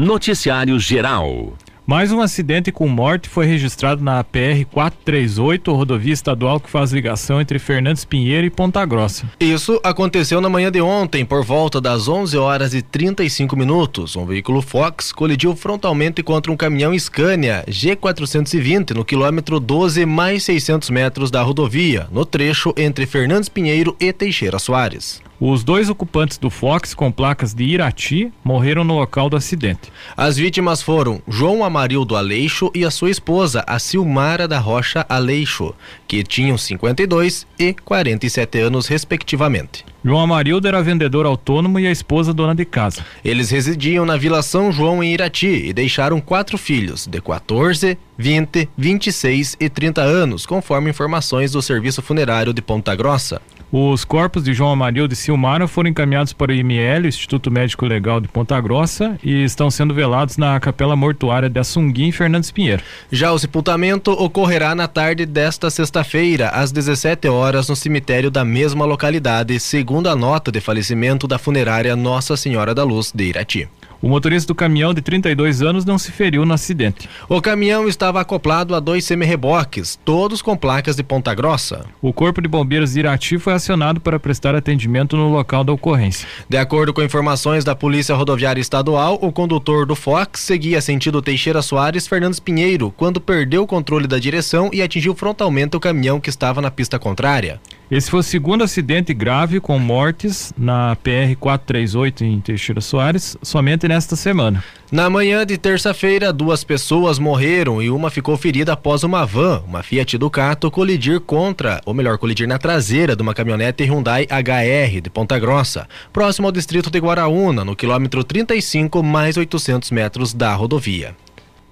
Noticiário Geral. Mais um acidente com morte foi registrado na PR 438, rodovia estadual que faz ligação entre Fernandes Pinheiro e Ponta Grossa. Isso aconteceu na manhã de ontem, por volta das 11 horas e 35 minutos. Um veículo Fox colidiu frontalmente contra um caminhão Scania G420 no quilômetro 12 mais 600 metros da rodovia, no trecho entre Fernandes Pinheiro e Teixeira Soares. Os dois ocupantes do Fox com placas de Irati morreram no local do acidente. As vítimas foram João Amarildo Aleixo e a sua esposa, a Silmara da Rocha Aleixo, que tinham 52 e 47 anos, respectivamente. João Amarildo era vendedor autônomo e a esposa dona de casa. Eles residiam na Vila São João em Irati e deixaram quatro filhos, de 14, 20, 26 e 30 anos, conforme informações do Serviço Funerário de Ponta Grossa. Os corpos de João Amarildo e Silmara foram encaminhados para o IML, Instituto Médico Legal de Ponta Grossa, e estão sendo velados na Capela Mortuária de Assunguim em Fernandes Pinheiro. Já o sepultamento ocorrerá na tarde desta sexta-feira, às 17 horas, no cemitério da mesma localidade, segundo a nota de falecimento da funerária Nossa Senhora da Luz de Irati. O motorista do caminhão de 32 anos não se feriu no acidente. O caminhão estava acoplado a dois semi-reboques, todos com placas de ponta grossa. O Corpo de Bombeiros de Irati foi acionado para prestar atendimento no local da ocorrência. De acordo com informações da Polícia Rodoviária Estadual, o condutor do Fox seguia sentido Teixeira Soares Fernandes Pinheiro quando perdeu o controle da direção e atingiu frontalmente o caminhão que estava na pista contrária. Esse foi o segundo acidente grave com mortes na PR 438 em Teixeira Soares, somente nesta semana. Na manhã de terça-feira, duas pessoas morreram e uma ficou ferida após uma van, uma Fiat Ducato, colidir contra, ou melhor, colidir na traseira de uma caminhonete Hyundai HR de Ponta Grossa, próximo ao distrito de Guaraúna, no quilômetro 35 mais 800 metros da rodovia.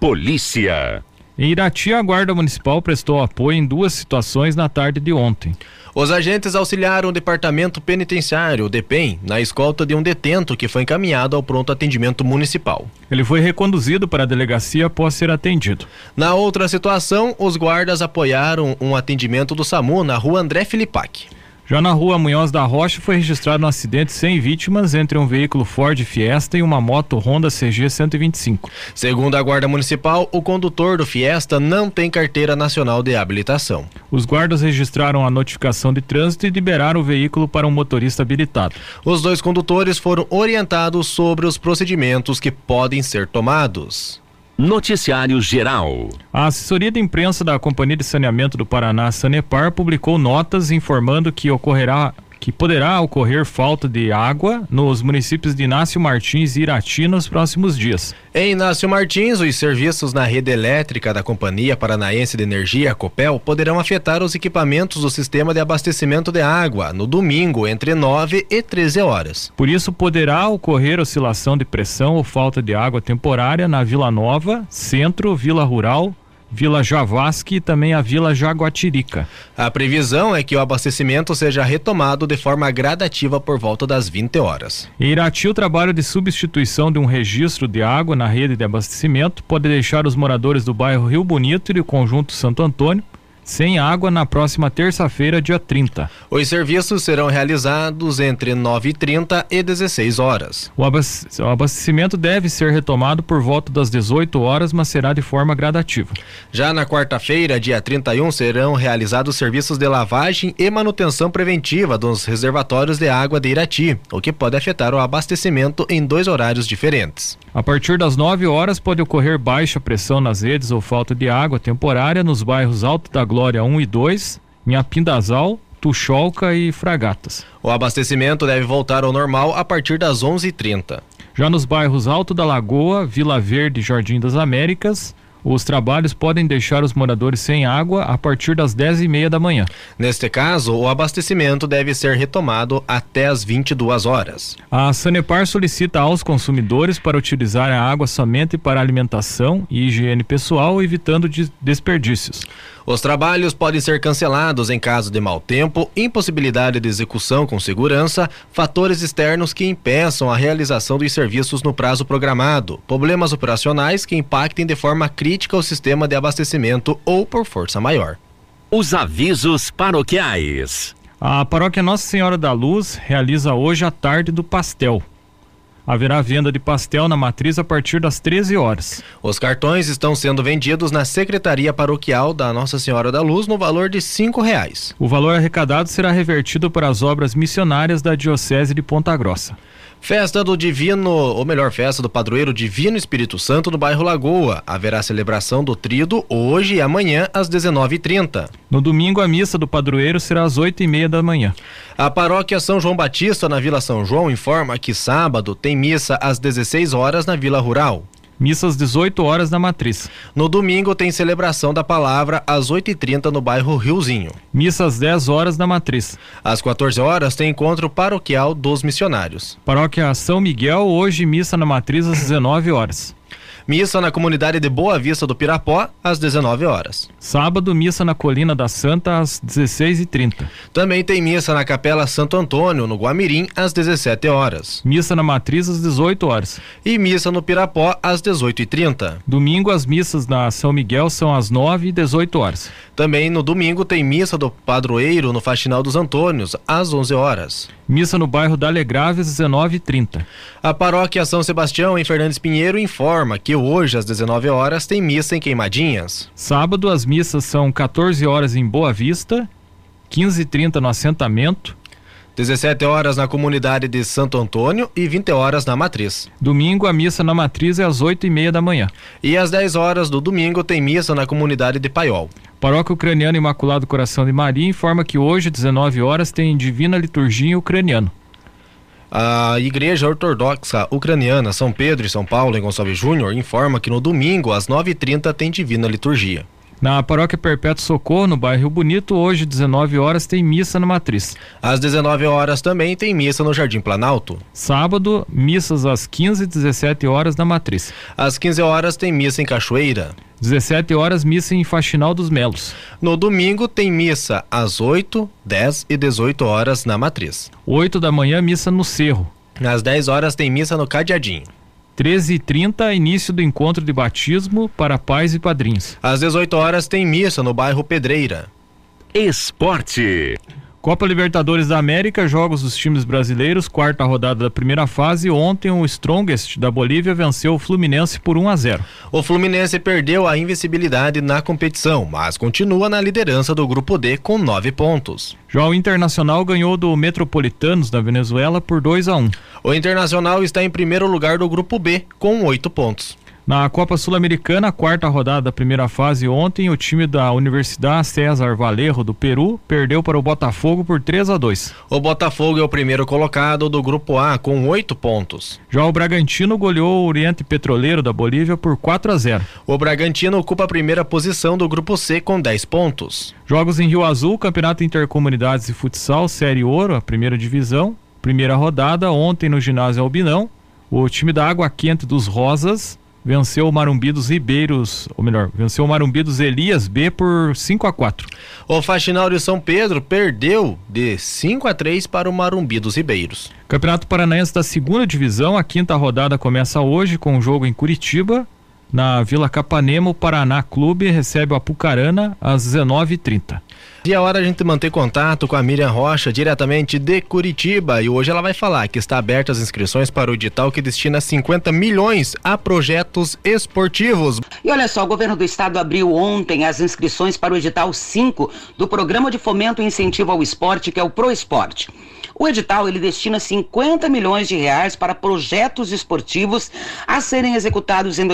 Polícia. Em Irati, a Guarda Municipal prestou apoio em duas situações na tarde de ontem. Os agentes auxiliaram o Departamento Penitenciário, o DEPEN, na escolta de um detento que foi encaminhado ao pronto atendimento municipal. Ele foi reconduzido para a delegacia após ser atendido. Na outra situação, os guardas apoiaram um atendimento do SAMU na rua André Filipac. Já na rua Munhoz da Rocha foi registrado um acidente sem vítimas entre um veículo Ford Fiesta e uma moto Honda CG 125. Segundo a Guarda Municipal, o condutor do Fiesta não tem carteira nacional de habilitação. Os guardas registraram a notificação de trânsito e liberaram o veículo para um motorista habilitado. Os dois condutores foram orientados sobre os procedimentos que podem ser tomados. Noticiário Geral. A assessoria de imprensa da Companhia de Saneamento do Paraná, Sanepar, publicou notas informando que ocorrerá que poderá ocorrer falta de água nos municípios de Inácio Martins e Irati nos próximos dias. Em Inácio Martins, os serviços na rede elétrica da Companhia Paranaense de Energia, Copel, poderão afetar os equipamentos do sistema de abastecimento de água no domingo entre 9 e 13 horas. Por isso, poderá ocorrer oscilação de pressão ou falta de água temporária na Vila Nova, Centro, Vila Rural, Vila Javasque e também a Vila Jaguatirica. A previsão é que o abastecimento seja retomado de forma gradativa por volta das 20 horas. Em Irati, o trabalho de substituição de um registro de água na rede de abastecimento pode deixar os moradores do bairro Rio Bonito e do conjunto Santo Antônio sem água na próxima terça-feira, dia 30. Os serviços serão realizados entre 9h30 e 16 horas. O abastecimento deve ser retomado por volta das 18 horas, mas será de forma gradativa. Já na quarta-feira, dia 31, serão realizados serviços de lavagem e manutenção preventiva dos reservatórios de água de Irati, o que pode afetar o abastecimento em dois horários diferentes. A partir das 9 horas pode ocorrer baixa pressão nas redes ou falta de água temporária nos bairros Alto da Glória 1 e 2, em Apindazal, Tuxolca e Fragatas. O abastecimento deve voltar ao normal a partir das 11h30. Já nos bairros Alto da Lagoa, Vila Verde e Jardim das Américas, os trabalhos podem deixar os moradores sem água a partir das 10 e meia da manhã. Neste caso, o abastecimento deve ser retomado até as 22 horas. A Sanepar solicita aos consumidores para utilizar a água somente para alimentação e higiene pessoal, evitando desperdícios. Os trabalhos podem ser cancelados em caso de mau tempo, impossibilidade de execução com segurança, fatores externos que impeçam a realização dos serviços no prazo programado, problemas operacionais que impactem de forma crítica o sistema de abastecimento ou por força maior. Os avisos paroquiais. A paróquia Nossa Senhora da Luz realiza hoje a tarde do pastel. Haverá venda de pastel na matriz a partir das 13 horas. Os cartões estão sendo vendidos na Secretaria Paroquial da Nossa Senhora da Luz no valor de cinco reais. O valor arrecadado será revertido para as obras missionárias da Diocese de Ponta Grossa. Festa do Divino, ou melhor, festa do Padroeiro Divino Espírito Santo no bairro Lagoa. Haverá celebração do Trido hoje e amanhã às 19h30. No domingo, a missa do padroeiro será às 8 e meia da manhã. A paróquia São João Batista, na Vila São João, informa que sábado tem missa às 16 horas na Vila Rural. Missa às 18 horas na Matriz. No domingo tem celebração da palavra às 8h30 no bairro Riozinho. Missa às 10 horas na Matriz. Às 14 horas tem encontro paroquial dos missionários. Paróquia São Miguel, hoje missa na Matriz às 19 horas. Missa na comunidade de Boa Vista do Pirapó, às 19 horas. Sábado, missa na Colina da Santa, às 16h30. Também tem missa na Capela Santo Antônio, no Guamirim, às 17 horas. Missa na Matriz, às 18 horas. E missa no Pirapó, às 18h30. Domingo, as missas na São Miguel são às 9 e 18 horas. Também no domingo tem missa do padroeiro no Faxinal dos Antônios, às 11 horas. Missa no bairro da Alegrave, às 19h30. A paróquia São Sebastião, em Fernandes Pinheiro, informa que hoje, às 19 horas, tem missa em Queimadinhas. Sábado, as missas são 14 horas em Boa Vista, 15h30 no assentamento. 17 horas na comunidade de Santo Antônio e 20 horas na Matriz. Domingo, a missa na Matriz é às 8 e meia da manhã. E às 10 horas do domingo tem missa na comunidade de Paiol. Paróquia Ucraniana Imaculado Coração de Maria informa que hoje, 19 horas, tem Divina Liturgia Ucraniano. A Igreja Ortodoxa Ucraniana São Pedro e São Paulo em Gonçalves Júnior informa que no domingo, às 9h30, tem Divina Liturgia. Na Paróquia Perpétuo Socorro, no bairro Bonito, hoje, 19 horas, tem missa na Matriz. Às 19 horas também tem missa no Jardim Planalto. Sábado, missas às 15 e 17 horas na Matriz. Às 15 horas tem missa em Cachoeira. 17 horas, missa em Faxinal dos Melos. No domingo tem missa às 8, 10 e 18 horas na Matriz. 8 da manhã, missa no Cerro. Às 10 horas tem missa no Cadeadinho. 13h30, início do encontro de batismo para pais e padrinhos. Às 18 horas tem missa no bairro Pedreira. Esporte. Copa Libertadores da América, jogos dos times brasileiros, quarta rodada da primeira fase. Ontem o Strongest da Bolívia venceu o Fluminense por 1 a 0. O Fluminense perdeu a invencibilidade na competição, mas continua na liderança do grupo D com nove pontos. Já o Internacional ganhou do Metropolitanos da Venezuela por 2 a 1. O Internacional está em primeiro lugar do grupo B com oito pontos. Na Copa Sul-Americana, quarta rodada da primeira fase ontem, o time da Universidade César Valerro do Peru perdeu para o Botafogo por 3 a 2. O Botafogo é o primeiro colocado do grupo A com oito pontos. Já o Bragantino goleou o Oriente Petroleiro da Bolívia por 4 a 0. O Bragantino ocupa a primeira posição do grupo C com 10 pontos. Jogos em Rio Azul, Campeonato Intercomunidades de Futsal, Série Ouro, a primeira divisão. Primeira rodada, ontem no ginásio Albinão. O time da Água Quente dos Rosas venceu o Marumbi dos Ribeiros, ou melhor, venceu o Marumbi dos Elias B por 5 a 4. O Faxinal de São Pedro perdeu de 5 a 3 para o Marumbi dos Ribeiros. Campeonato Paranaense da segunda divisão, a quinta rodada começa hoje com um jogo em Curitiba. Na Vila Capanema, o Paraná Clube recebe o Apucarana às 19h30. E a hora a gente manter contato com a Miriam Rocha, diretamente de Curitiba. E hoje ela vai falar que está aberta as inscrições para o edital que destina 50 milhões a projetos esportivos. E olha só, o governo do estado abriu ontem as inscrições para o edital 5 do Programa de Fomento e Incentivo ao Esporte, que é o Pro Esporte. O edital ele destina 50 milhões de reais para projetos esportivos a serem executados em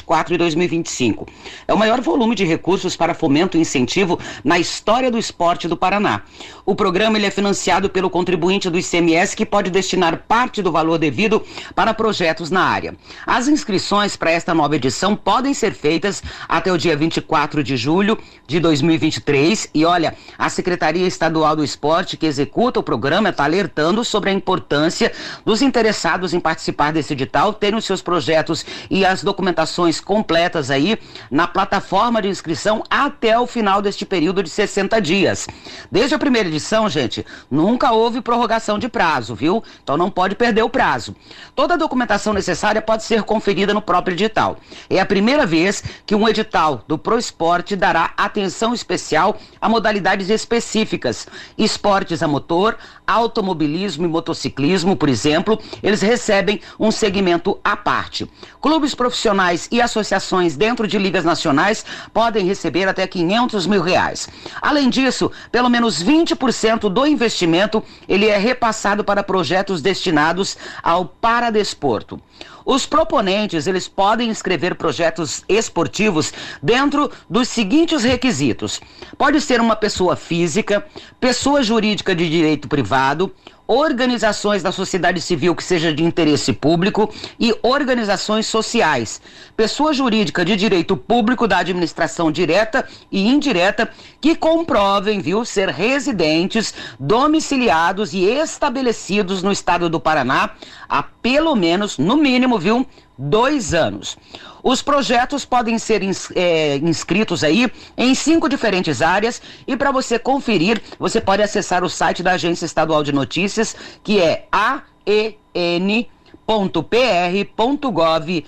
2024 e 2025. É o maior volume de recursos para fomento e incentivo na história do esporte do Paraná. O programa ele é financiado pelo contribuinte do ICMS que pode destinar parte do valor devido para projetos na área. As inscrições para esta nova edição podem ser feitas até o dia 24 de julho de 2023 e olha, a Secretaria Estadual do Esporte que executa o programa está alertando sobre a importância dos interessados em participar desse edital terem os seus projetos e as documentações completas aí na plataforma de inscrição até o final deste período de 60 dias. Desde a primeira edição, gente, nunca houve prorrogação de prazo, viu? Então não pode perder o prazo. Toda a documentação necessária pode ser conferida no próprio edital. É a primeira vez que um edital do ProEsporte dará atenção especial a modalidades específicas, esportes a motor, automobilismo e motociclismo, por exemplo, eles recebem um segmento à parte. Clubes profissionais e associações dentro de ligas nacionais podem receber até 500 mil reais. Além disso, pelo menos 20% do investimento ele é repassado para projetos destinados ao paradesporto. Os proponentes, eles podem inscrever projetos esportivos dentro dos seguintes requisitos. Pode ser uma pessoa física, pessoa jurídica de direito privado, organizações da sociedade civil que seja de interesse público e organizações sociais, pessoa jurídica de direito público da administração direta e indireta que comprovem, viu, ser residentes, domiciliados e estabelecidos no estado do Paraná há pelo menos, no mínimo, viu, dois anos. Os projetos podem ser ins, é, inscritos aí em cinco diferentes áreas e para você conferir, você pode acessar o site da Agência Estadual de Notícias, que é aen www.pr.gov.br.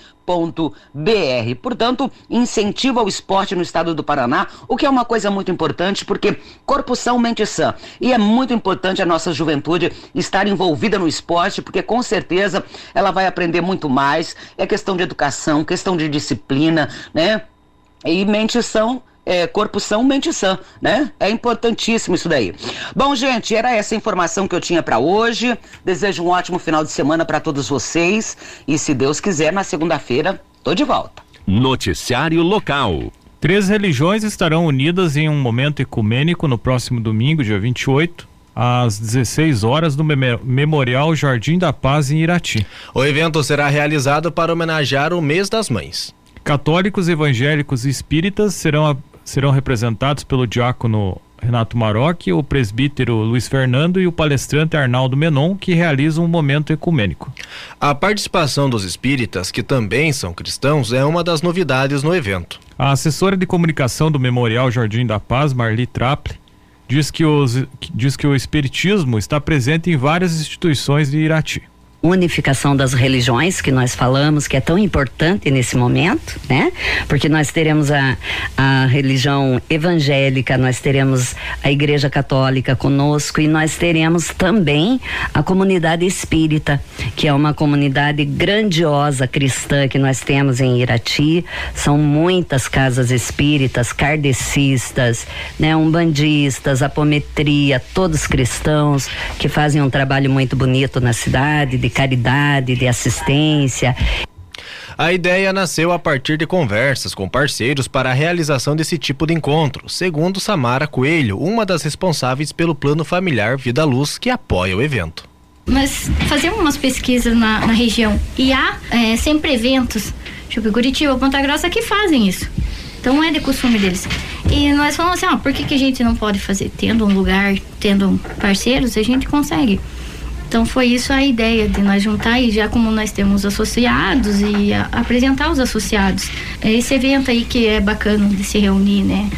Portanto, incentiva o esporte no estado do Paraná, o que é uma coisa muito importante, porque corpo são, mente sã. E é muito importante a nossa juventude estar envolvida no esporte, porque com certeza ela vai aprender muito mais. É questão de educação, questão de disciplina, né? E mente são é, corpo são, mente sã, né? É importantíssimo isso daí. Bom, gente, era essa informação que eu tinha para hoje. Desejo um ótimo final de semana para todos vocês e se Deus quiser, na segunda-feira tô de volta. Noticiário local. Três religiões estarão unidas em um momento ecumênico no próximo domingo, dia 28, às 16 horas no Memorial Jardim da Paz em Irati. O evento será realizado para homenagear o Mês das Mães. Católicos, evangélicos e espíritas serão serão representados pelo diácono Renato Maroc, o presbítero Luiz Fernando e o palestrante Arnaldo Menon, que realizam um momento ecumênico. A participação dos espíritas, que também são cristãos, é uma das novidades no evento. A assessora de comunicação do Memorial Jardim da Paz, Marli Traple, diz que, os, diz que o espiritismo está presente em várias instituições de Irati unificação das religiões que nós falamos, que é tão importante nesse momento, né? Porque nós teremos a, a religião evangélica, nós teremos a igreja católica conosco e nós teremos também a comunidade espírita, que é uma comunidade grandiosa cristã que nós temos em Irati. São muitas casas espíritas, kardecistas, né? Umbandistas, apometria, todos cristãos que fazem um trabalho muito bonito na cidade de caridade, de assistência. A ideia nasceu a partir de conversas com parceiros para a realização desse tipo de encontro, segundo Samara Coelho, uma das responsáveis pelo Plano Familiar Vida Luz, que apoia o evento. Nós fazemos umas pesquisas na, na região e há é, sempre eventos, tipo Curitiba, Ponta Grossa, que fazem isso. Então é de costume deles. E nós falamos assim, ó, por que, que a gente não pode fazer? Tendo um lugar, tendo parceiros, a gente consegue. Então foi isso a ideia de nós juntar e já como nós temos associados e a, apresentar os associados. É esse evento aí que é bacana de se reunir, né?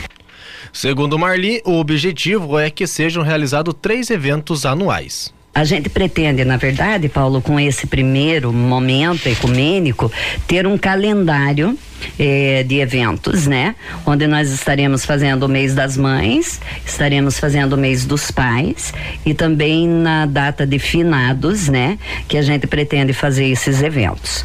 Segundo Marli, o objetivo é que sejam realizados três eventos anuais. A gente pretende, na verdade, Paulo, com esse primeiro momento ecumênico, ter um calendário eh, de eventos, né? Onde nós estaremos fazendo o mês das mães, estaremos fazendo o mês dos pais e também na data de finados, né? Que a gente pretende fazer esses eventos.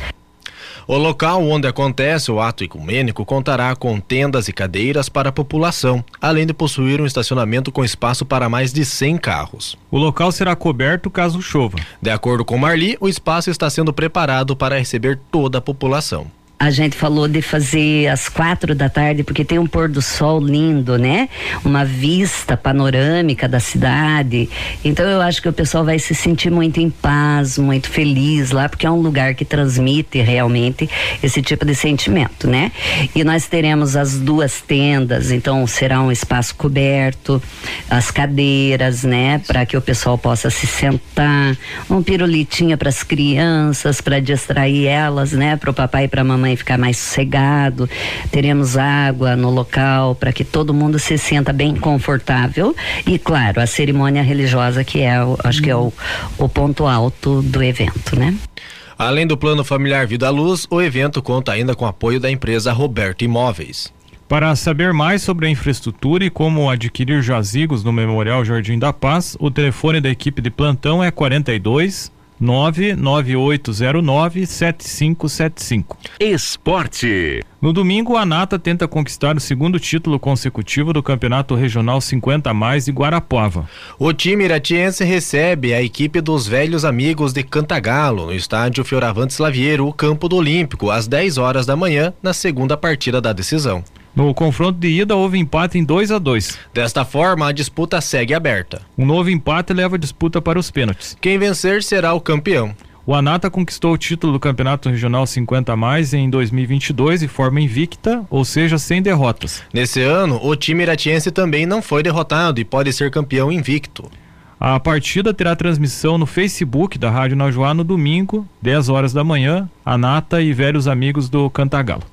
O local onde acontece o ato ecumênico contará com tendas e cadeiras para a população, além de possuir um estacionamento com espaço para mais de 100 carros. O local será coberto caso chova. De acordo com Marli, o espaço está sendo preparado para receber toda a população a gente falou de fazer às quatro da tarde, porque tem um pôr do sol lindo, né? Uma vista panorâmica da cidade. Então eu acho que o pessoal vai se sentir muito em paz, muito feliz lá, porque é um lugar que transmite realmente esse tipo de sentimento, né? E nós teremos as duas tendas, então será um espaço coberto, as cadeiras, né? Para que o pessoal possa se sentar, um pirulitinha para as crianças, para distrair elas, né? Para o papai e para a mamãe também ficar mais sossegado. Teremos água no local para que todo mundo se sinta bem confortável. E, claro, a cerimônia religiosa, que é, acho que é o, o ponto alto do evento, né? Além do plano familiar Vida à Luz, o evento conta ainda com apoio da empresa Roberto Imóveis. Para saber mais sobre a infraestrutura e como adquirir jazigos no Memorial Jardim da Paz, o telefone da equipe de plantão é 42 99809 7575. Esporte. No domingo, a Nata tenta conquistar o segundo título consecutivo do Campeonato Regional 50 mais de Guarapuava. O time iratiense recebe a equipe dos velhos amigos de Cantagalo no estádio Fioravantes Laviero, o Campo do Olímpico, às 10 horas da manhã, na segunda partida da decisão. No confronto de ida houve empate em 2 a 2. Desta forma, a disputa segue aberta. Um novo empate leva a disputa para os pênaltis. Quem vencer será o campeão. O Anata conquistou o título do Campeonato Regional 50 mais em 2022 de forma invicta, ou seja, sem derrotas. Nesse ano, o time iratiense também não foi derrotado e pode ser campeão invicto. A partida terá transmissão no Facebook da Rádio Najuá no domingo, 10 horas da manhã, Anata e velhos amigos do Cantagalo.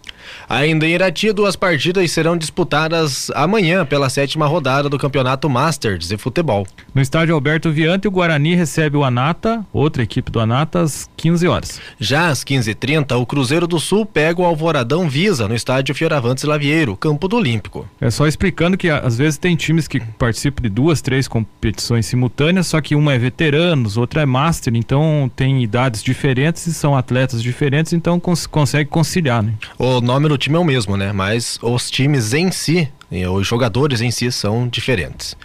Ainda em Irati, duas partidas serão disputadas amanhã pela sétima rodada do Campeonato Masters de Futebol. No estádio Alberto Viante, o Guarani recebe o Anata, outra equipe do Anata, às 15 horas. Já às 15h30, o Cruzeiro do Sul pega o Alvoradão Visa no estádio Fioravantes Lavieiro, campo do Olímpico. É só explicando que às vezes tem times que participam de duas, três competições simultâneas, só que uma é veteranos, outra é master, então tem idades diferentes e são atletas diferentes, então cons consegue conciliar, né? O nome do time é o mesmo, né? Mas os times em si os jogadores em si são diferentes.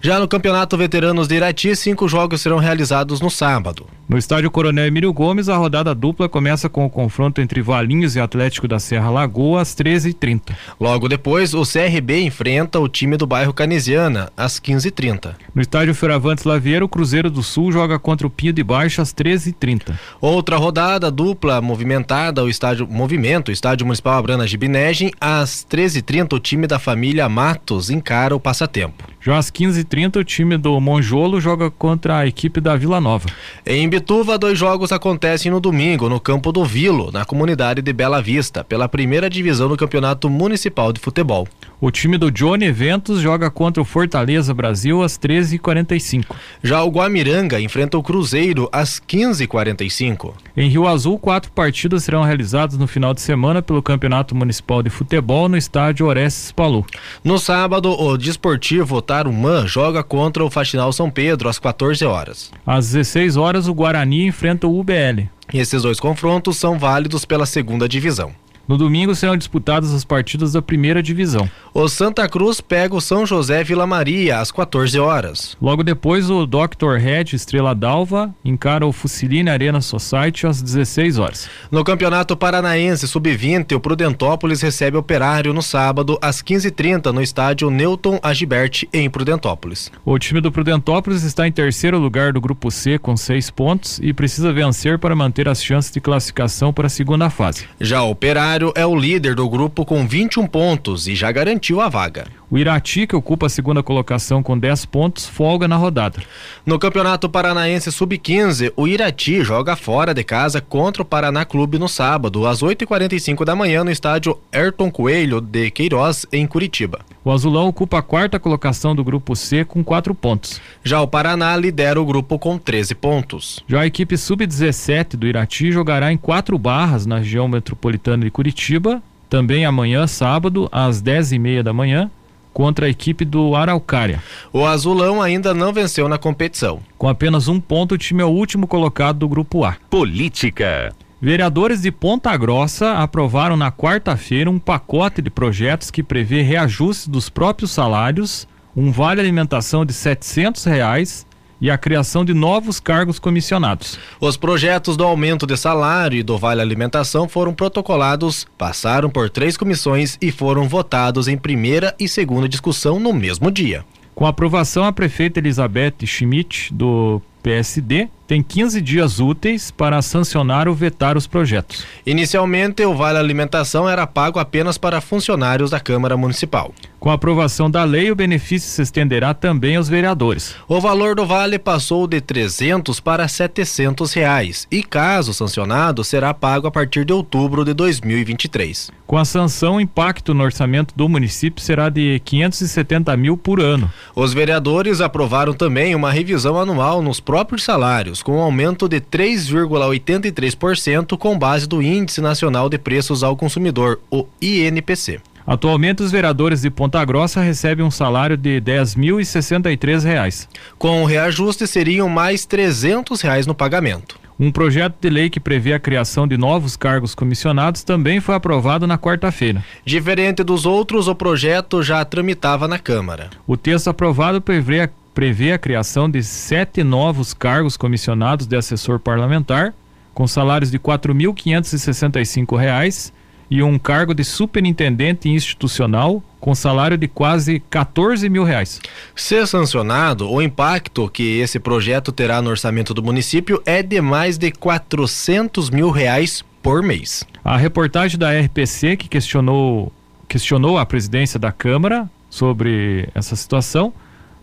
Já no Campeonato Veteranos de Irati, cinco jogos serão realizados no sábado. No estádio Coronel Emílio Gomes, a rodada dupla começa com o confronto entre Valinhos e Atlético da Serra Lagoa às 13h30. Logo depois, o CRB enfrenta o time do bairro Canesiana às 15h30. No estádio Feravantes Laveiro, o Cruzeiro do Sul joga contra o Pinho de Baixo às 13h30. Outra rodada dupla movimentada, o estádio Movimento, o estádio Municipal Abrana Gibinegem, às 13h30, o time da família família Matos encara o passatempo. Já às 15h30, o time do Monjolo joga contra a equipe da Vila Nova. Em Bituva, dois jogos acontecem no domingo, no campo do Vilo, na comunidade de Bela Vista, pela primeira divisão do Campeonato Municipal de Futebol. O time do Johnny Eventos joga contra o Fortaleza Brasil às 13h45. Já o Guamiranga enfrenta o Cruzeiro às 15h45. Em Rio Azul, quatro partidas serão realizadas no final de semana pelo Campeonato Municipal de Futebol no estádio Orestes Palu. No sábado, o Desportivo Tarumã joga contra o Faxinal São Pedro às 14 horas. Às 16 horas, o Guarani enfrenta o UBL. E esses dois confrontos são válidos pela segunda divisão. No domingo serão disputadas as partidas da primeira divisão. O Santa Cruz pega o São José Vila Maria às 14 horas. Logo depois, o Dr. Red Estrela Dalva encara o Fusiline Arena Society às 16 horas. No Campeonato Paranaense Sub-20, o Prudentópolis recebe Operário no sábado às 15h30 no estádio Newton Agibert em Prudentópolis. O time do Prudentópolis está em terceiro lugar do grupo C com seis pontos e precisa vencer para manter as chances de classificação para a segunda fase. Já o Operário é o líder do grupo com 21 pontos e já garantiu a vaga. O Irati, que ocupa a segunda colocação com 10 pontos, folga na rodada. No Campeonato Paranaense Sub-15, o Irati joga fora de casa contra o Paraná Clube no sábado, às 8h45 da manhã, no estádio Ayrton Coelho de Queiroz, em Curitiba. O Azulão ocupa a quarta colocação do grupo C com 4 pontos. Já o Paraná lidera o grupo com 13 pontos. Já a equipe Sub-17 do Irati jogará em quatro barras na região metropolitana de Curitiba, também amanhã, sábado, às 10h30 da manhã contra a equipe do Araucária. O Azulão ainda não venceu na competição. Com apenas um ponto, o time é o último colocado do grupo A. Política. Vereadores de Ponta Grossa aprovaram na quarta-feira um pacote de projetos que prevê reajuste dos próprios salários, um vale alimentação de 700 reais e a criação de novos cargos comissionados. Os projetos do aumento de salário e do vale alimentação foram protocolados, passaram por três comissões e foram votados em primeira e segunda discussão no mesmo dia. Com a aprovação, a prefeita Elizabeth Schmidt, do PSD, tem 15 dias úteis para sancionar ou vetar os projetos. Inicialmente, o Vale Alimentação era pago apenas para funcionários da Câmara Municipal. Com a aprovação da lei, o benefício se estenderá também aos vereadores. O valor do vale passou de 300 para 700 reais e, caso sancionado, será pago a partir de outubro de 2023. Com a sanção, o impacto no orçamento do município será de 570 mil por ano. Os vereadores aprovaram também uma revisão anual nos próprios salários, com um aumento de 3,83% com base do Índice Nacional de Preços ao Consumidor, o INPC. Atualmente, os vereadores de Ponta Grossa recebem um salário de 10.063 reais. Com o reajuste, seriam mais 300 reais no pagamento. Um projeto de lei que prevê a criação de novos cargos comissionados também foi aprovado na quarta-feira. Diferente dos outros, o projeto já tramitava na Câmara. O texto aprovado prevê a, prevê a criação de sete novos cargos comissionados de assessor parlamentar, com salários de R$ 4.565 e um cargo de superintendente institucional com salário de quase 14 mil reais. Se sancionado, o impacto que esse projeto terá no orçamento do município é de mais de 400 mil reais por mês. A reportagem da RPC que questionou, questionou a presidência da Câmara sobre essa situação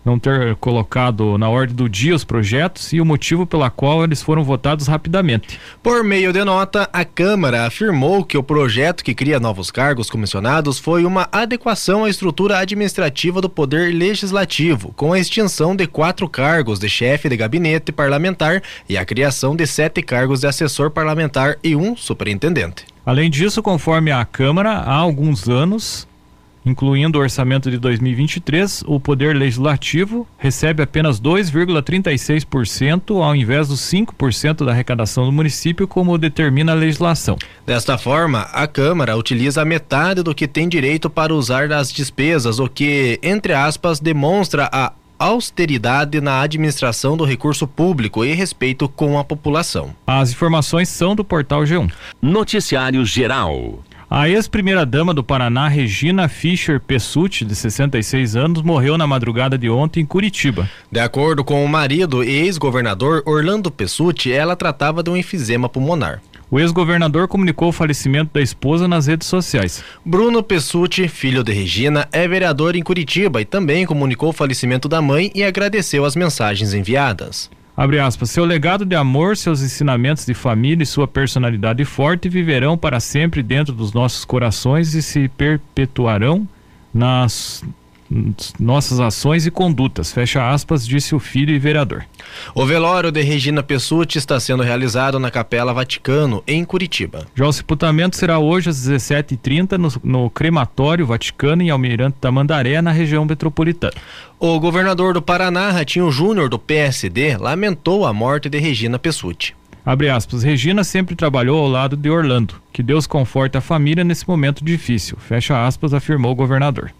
não ter colocado na ordem do dia os projetos e o motivo pela qual eles foram votados rapidamente. Por meio de nota, a Câmara afirmou que o projeto que cria novos cargos comissionados foi uma adequação à estrutura administrativa do Poder Legislativo, com a extinção de quatro cargos de chefe de gabinete parlamentar e a criação de sete cargos de assessor parlamentar e um superintendente. Além disso, conforme a Câmara, há alguns anos incluindo o orçamento de 2023, o Poder Legislativo recebe apenas 2,36% ao invés dos 5% da arrecadação do município, como determina a legislação. Desta forma, a Câmara utiliza metade do que tem direito para usar das despesas, o que, entre aspas, demonstra a austeridade na administração do recurso público e respeito com a população. As informações são do portal G1. Noticiário Geral. A ex-primeira-dama do Paraná, Regina Fischer Pessutti, de 66 anos, morreu na madrugada de ontem em Curitiba. De acordo com o marido e ex-governador Orlando Pessutti, ela tratava de um enfisema pulmonar. O ex-governador comunicou o falecimento da esposa nas redes sociais. Bruno Pessutti, filho de Regina, é vereador em Curitiba e também comunicou o falecimento da mãe e agradeceu as mensagens enviadas. Abre aspas, seu legado de amor, seus ensinamentos de família e sua personalidade forte viverão para sempre dentro dos nossos corações e se perpetuarão nas nossas ações e condutas. Fecha aspas, disse o filho e vereador. O velório de Regina Pessutti está sendo realizado na Capela Vaticano, em Curitiba. Já o sepultamento será hoje às 17h30 no, no crematório Vaticano, em Almirante Tamandaré, na região metropolitana. O governador do Paraná, Ratinho Júnior, do PSD, lamentou a morte de Regina Pessutti. Abre aspas, Regina sempre trabalhou ao lado de Orlando. Que Deus conforte a família nesse momento difícil. Fecha aspas, afirmou o governador.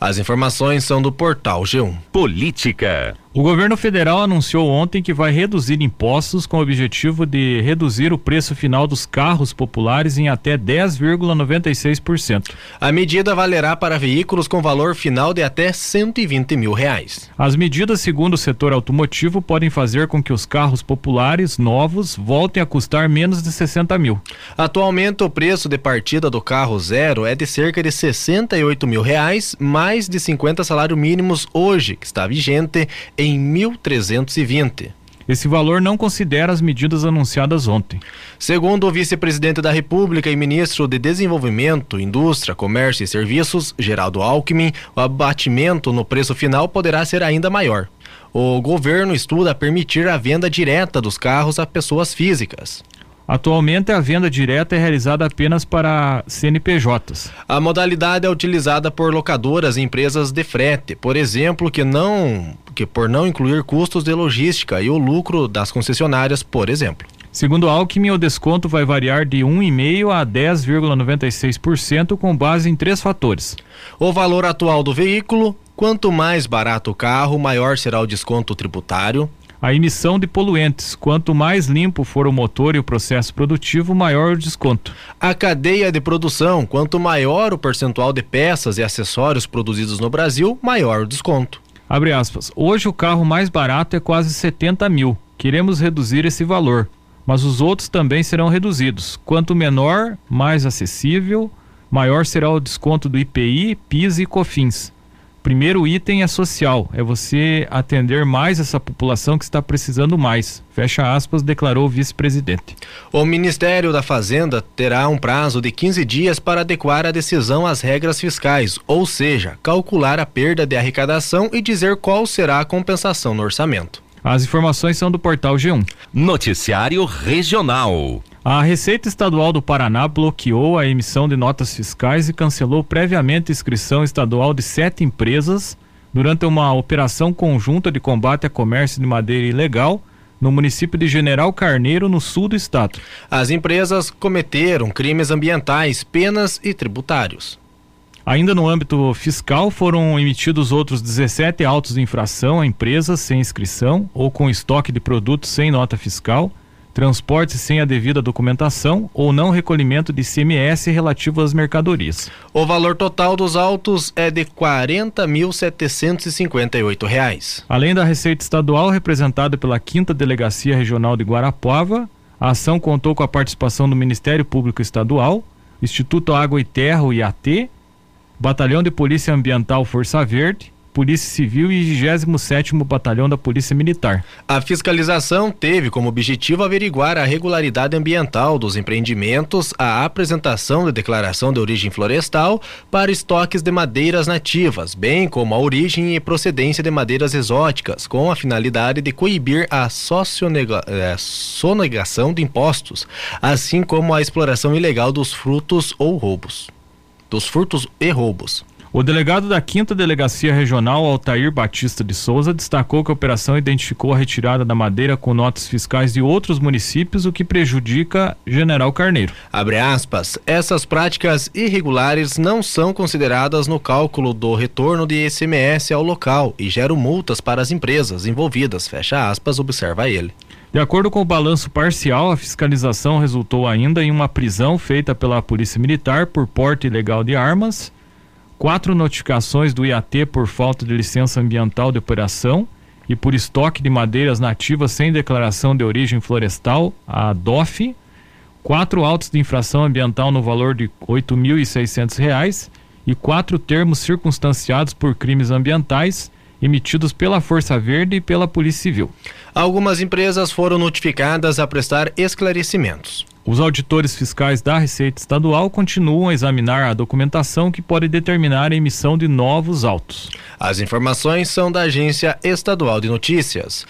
As informações são do portal G1. Política. O governo federal anunciou ontem que vai reduzir impostos com o objetivo de reduzir o preço final dos carros populares em até 10,96%. A medida valerá para veículos com valor final de até 120 mil reais. As medidas, segundo o setor automotivo, podem fazer com que os carros populares novos voltem a custar menos de 60 mil. Atualmente, o preço de partida do carro zero é de cerca de 68 mil reais, mais de 50 salários mínimos hoje, que está vigente em 1.320. Esse valor não considera as medidas anunciadas ontem. Segundo o vice-presidente da República e ministro de Desenvolvimento, Indústria, Comércio e Serviços, Geraldo Alckmin, o abatimento no preço final poderá ser ainda maior. O governo estuda permitir a venda direta dos carros a pessoas físicas. Atualmente, a venda direta é realizada apenas para CNPJs. A modalidade é utilizada por locadoras e empresas de frete, por exemplo, que não que por não incluir custos de logística e o lucro das concessionárias, por exemplo. Segundo Alckmin, o desconto vai variar de 1,5% a 10,96% com base em três fatores. O valor atual do veículo, quanto mais barato o carro, maior será o desconto tributário a emissão de poluentes. Quanto mais limpo for o motor e o processo produtivo, maior o desconto. A cadeia de produção. Quanto maior o percentual de peças e acessórios produzidos no Brasil, maior o desconto. Abre aspas. Hoje o carro mais barato é quase 70 mil. queremos reduzir esse valor, mas os outros também serão reduzidos. Quanto menor, mais acessível, maior será o desconto do IPI, PIS e COFINS. Primeiro item é social, é você atender mais essa população que está precisando mais. Fecha aspas, declarou o vice-presidente. O Ministério da Fazenda terá um prazo de 15 dias para adequar a decisão às regras fiscais, ou seja, calcular a perda de arrecadação e dizer qual será a compensação no orçamento. As informações são do portal G1. Noticiário Regional. A Receita Estadual do Paraná bloqueou a emissão de notas fiscais e cancelou previamente a inscrição estadual de sete empresas durante uma operação conjunta de combate a comércio de madeira ilegal no município de General Carneiro, no sul do estado. As empresas cometeram crimes ambientais, penas e tributários. Ainda no âmbito fiscal, foram emitidos outros 17 autos de infração a empresas sem inscrição ou com estoque de produtos sem nota fiscal transporte sem a devida documentação ou não recolhimento de CMS relativo às mercadorias. O valor total dos autos é de R$ 40.758. Além da Receita Estadual, representada pela 5 Delegacia Regional de Guarapuava, a ação contou com a participação do Ministério Público Estadual, Instituto Água e Terra, o IAT, Batalhão de Polícia Ambiental Força Verde, Polícia Civil e 27º Batalhão da Polícia Militar. A fiscalização teve como objetivo averiguar a regularidade ambiental dos empreendimentos, a apresentação de declaração de origem florestal para estoques de madeiras nativas, bem como a origem e procedência de madeiras exóticas, com a finalidade de coibir a eh, sonegação de impostos, assim como a exploração ilegal dos frutos ou roubos. Dos furtos e roubos. O delegado da 5 Delegacia Regional, Altair Batista de Souza, destacou que a operação identificou a retirada da madeira com notas fiscais de outros municípios, o que prejudica General Carneiro. Abre aspas, essas práticas irregulares não são consideradas no cálculo do retorno de ICMS ao local e geram multas para as empresas envolvidas, fecha aspas, observa ele. De acordo com o balanço parcial, a fiscalização resultou ainda em uma prisão feita pela Polícia Militar por porte ilegal de armas quatro notificações do IAT por falta de licença ambiental de operação e por estoque de madeiras nativas sem declaração de origem florestal, a DOF, quatro autos de infração ambiental no valor de R$ 8.600 e quatro termos circunstanciados por crimes ambientais emitidos pela Força Verde e pela Polícia Civil. Algumas empresas foram notificadas a prestar esclarecimentos. Os auditores fiscais da Receita Estadual continuam a examinar a documentação que pode determinar a emissão de novos autos. As informações são da Agência Estadual de Notícias.